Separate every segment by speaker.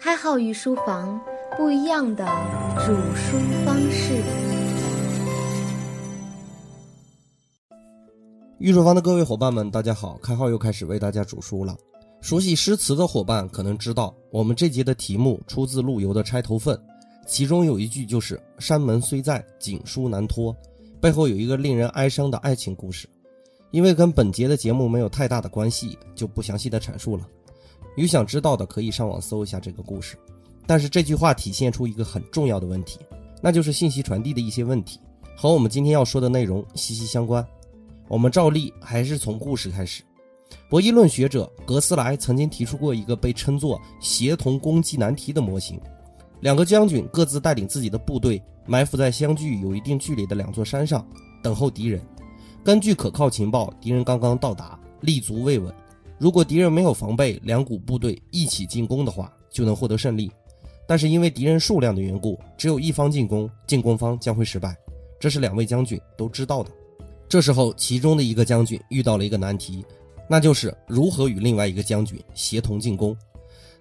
Speaker 1: 开号与书房，不一样的煮书方式。
Speaker 2: 御书房的各位伙伴们，大家好！开号又开始为大家煮书了。熟悉诗词的伙伴可能知道，我们这节的题目出自陆游的《钗头凤》，其中有一句就是“山门虽在，锦书难托”，背后有一个令人哀伤的爱情故事。因为跟本节的节目没有太大的关系，就不详细的阐述了。有想知道的可以上网搜一下这个故事，但是这句话体现出一个很重要的问题，那就是信息传递的一些问题，和我们今天要说的内容息息相关。我们照例还是从故事开始。博弈论学者格斯莱曾经提出过一个被称作协同攻击难题的模型：两个将军各自带领自己的部队，埋伏在相距有一定距离的两座山上，等候敌人。根据可靠情报，敌人刚刚到达，立足未稳。如果敌人没有防备，两股部队一起进攻的话，就能获得胜利。但是因为敌人数量的缘故，只有一方进攻，进攻方将会失败。这是两位将军都知道的。这时候，其中的一个将军遇到了一个难题，那就是如何与另外一个将军协同进攻。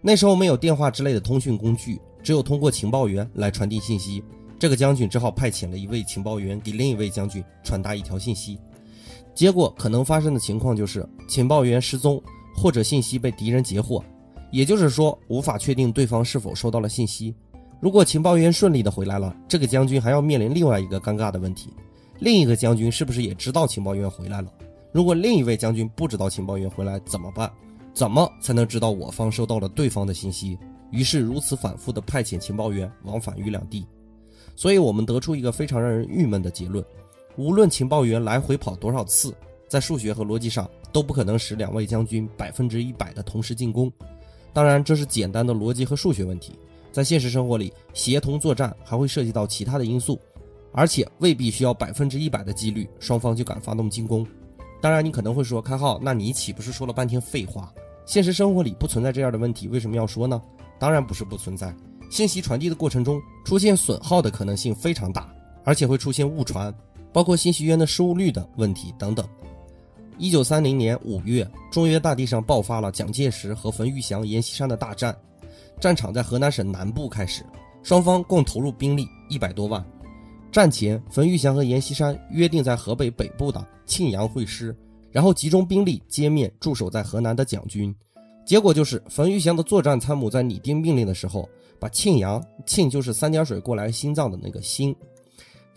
Speaker 2: 那时候没有电话之类的通讯工具，只有通过情报员来传递信息。这个将军只好派遣了一位情报员给另一位将军传达一条信息。结果可能发生的情况就是情报员失踪，或者信息被敌人截获，也就是说无法确定对方是否收到了信息。如果情报员顺利的回来了，这个将军还要面临另外一个尴尬的问题：另一个将军是不是也知道情报员回来了？如果另一位将军不知道情报员回来怎么办？怎么才能知道我方收到了对方的信息？于是如此反复的派遣情报员往返于两地，所以我们得出一个非常让人郁闷的结论。无论情报员来回跑多少次，在数学和逻辑上都不可能使两位将军百分之一百的同时进攻。当然，这是简单的逻辑和数学问题。在现实生活里，协同作战还会涉及到其他的因素，而且未必需要百分之一百的几率，双方就敢发动进攻。当然，你可能会说，开号，那你岂不是说了半天废话？现实生活里不存在这样的问题，为什么要说呢？当然不是不存在，信息传递的过程中出现损耗的可能性非常大，而且会出现误传。包括信息源的失误率的问题等等。一九三零年五月，中原大地上爆发了蒋介石和冯玉祥、阎锡山的大战，战场在河南省南部开始，双方共投入兵力一百多万。战前，冯玉祥和阎锡山约定在河北北部的庆阳会师，然后集中兵力歼灭驻守在河南的蒋军。结果就是，冯玉祥的作战参谋在拟定命令的时候，把庆阳庆就是三点水过来心脏的那个心。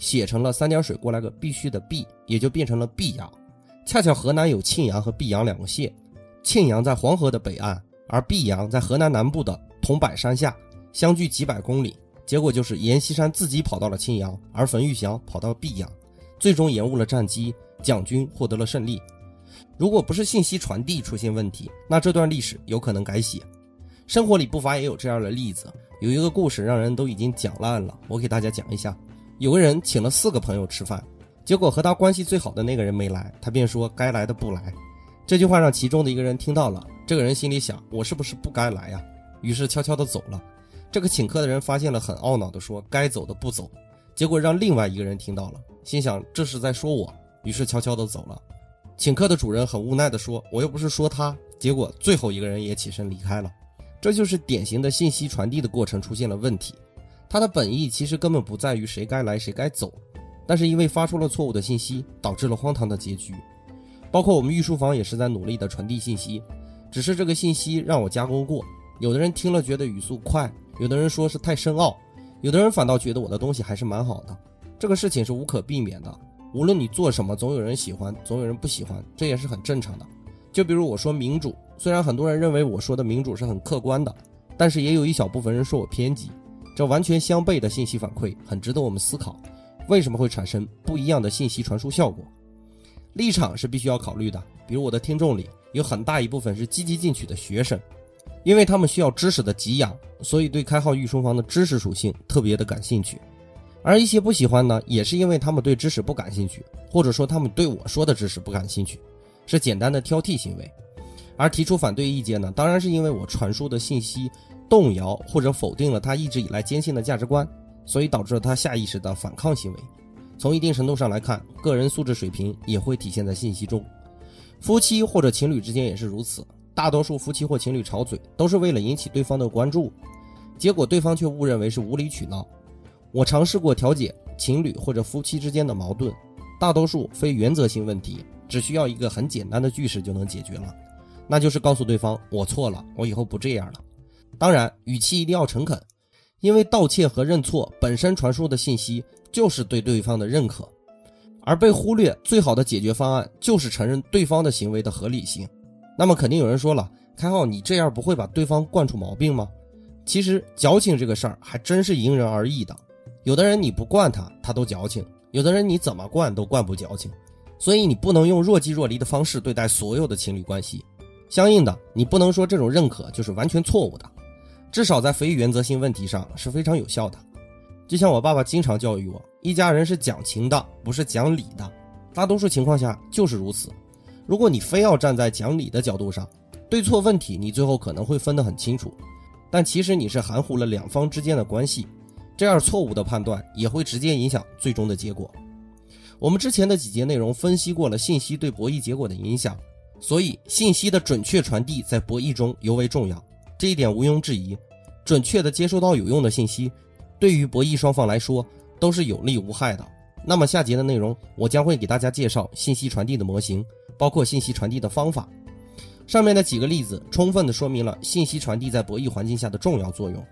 Speaker 2: 写成了三点水过来个必须的必，也就变成了必阳。恰巧河南有庆阳和碧阳两个县，庆阳在黄河的北岸，而碧阳在河南南部的桐柏山下，相距几百公里。结果就是阎锡山自己跑到了庆阳，而冯玉祥跑到碧阳，最终延误了战机，蒋军获得了胜利。如果不是信息传递出现问题，那这段历史有可能改写。生活里不乏也有这样的例子，有一个故事让人都已经讲烂了，我给大家讲一下。有个人请了四个朋友吃饭，结果和他关系最好的那个人没来，他便说该来的不来。这句话让其中的一个人听到了，这个人心里想：我是不是不该来呀？于是悄悄的走了。这个请客的人发现了，很懊恼的说：该走的不走。结果让另外一个人听到了，心想这是在说我，于是悄悄的走了。请客的主人很无奈的说：我又不是说他。结果最后一个人也起身离开了。这就是典型的信息传递的过程出现了问题。他的本意其实根本不在于谁该来谁该走，但是因为发出了错误的信息，导致了荒唐的结局。包括我们御书房也是在努力的传递信息，只是这个信息让我加工过，有的人听了觉得语速快，有的人说是太深奥，有的人反倒觉得我的东西还是蛮好的。这个事情是无可避免的，无论你做什么，总有人喜欢，总有人不喜欢，这也是很正常的。就比如我说民主，虽然很多人认为我说的民主是很客观的，但是也有一小部分人说我偏激。这完全相悖的信息反馈很值得我们思考，为什么会产生不一样的信息传输效果？立场是必须要考虑的。比如我的听众里有很大一部分是积极进取的学生，因为他们需要知识的给养，所以对开号御书房的知识属性特别的感兴趣。而一些不喜欢呢，也是因为他们对知识不感兴趣，或者说他们对我说的知识不感兴趣，是简单的挑剔行为。而提出反对意见呢，当然是因为我传输的信息。动摇或者否定了他一直以来坚信的价值观，所以导致了他下意识的反抗行为。从一定程度上来看，个人素质水平也会体现在信息中。夫妻或者情侣之间也是如此，大多数夫妻或情侣吵嘴都是为了引起对方的关注。结果对方却误认为是无理取闹。我尝试过调解情侣或者夫妻之间的矛盾，大多数非原则性问题只需要一个很简单的句式就能解决了，那就是告诉对方我错了，我以后不这样了。当然，语气一定要诚恳，因为道歉和认错本身传输的信息就是对对方的认可，而被忽略最好的解决方案就是承认对方的行为的合理性。那么肯定有人说了，开浩，你这样不会把对方惯出毛病吗？其实矫情这个事儿还真是因人而异的，有的人你不惯他，他都矫情；有的人你怎么惯都惯不矫情。所以你不能用若即若离的方式对待所有的情侣关系，相应的，你不能说这种认可就是完全错误的。至少在非原则性问题上是非常有效的。就像我爸爸经常教育我，一家人是讲情的，不是讲理的。大多数情况下就是如此。如果你非要站在讲理的角度上，对错问题你最后可能会分得很清楚，但其实你是含糊了两方之间的关系，这样错误的判断也会直接影响最终的结果。我们之前的几节内容分析过了信息对博弈结果的影响，所以信息的准确传递在博弈中尤为重要。这一点毋庸置疑，准确的接收到有用的信息，对于博弈双方来说都是有利无害的。那么下节的内容，我将会给大家介绍信息传递的模型，包括信息传递的方法。上面的几个例子，充分的说明了信息传递在博弈环境下的重要作用。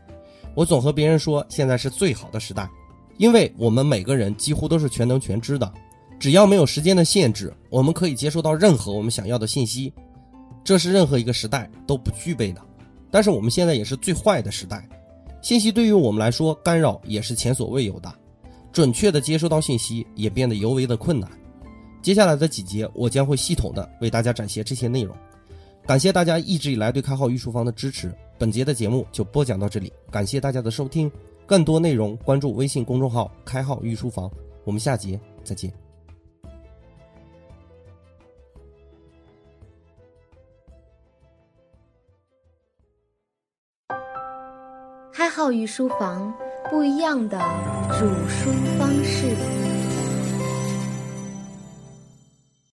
Speaker 2: 我总和别人说，现在是最好的时代，因为我们每个人几乎都是全能全知的，只要没有时间的限制，我们可以接收到任何我们想要的信息，这是任何一个时代都不具备的。但是我们现在也是最坏的时代，信息对于我们来说干扰也是前所未有的，准确的接收到信息也变得尤为的困难。接下来的几节我将会系统的为大家展现这些内容，感谢大家一直以来对开号御书房的支持。本节的节目就播讲到这里，感谢大家的收听，更多内容关注微信公众号“开号御书房”，我们下节再见。
Speaker 1: 开号御书房，不一样的煮书方式。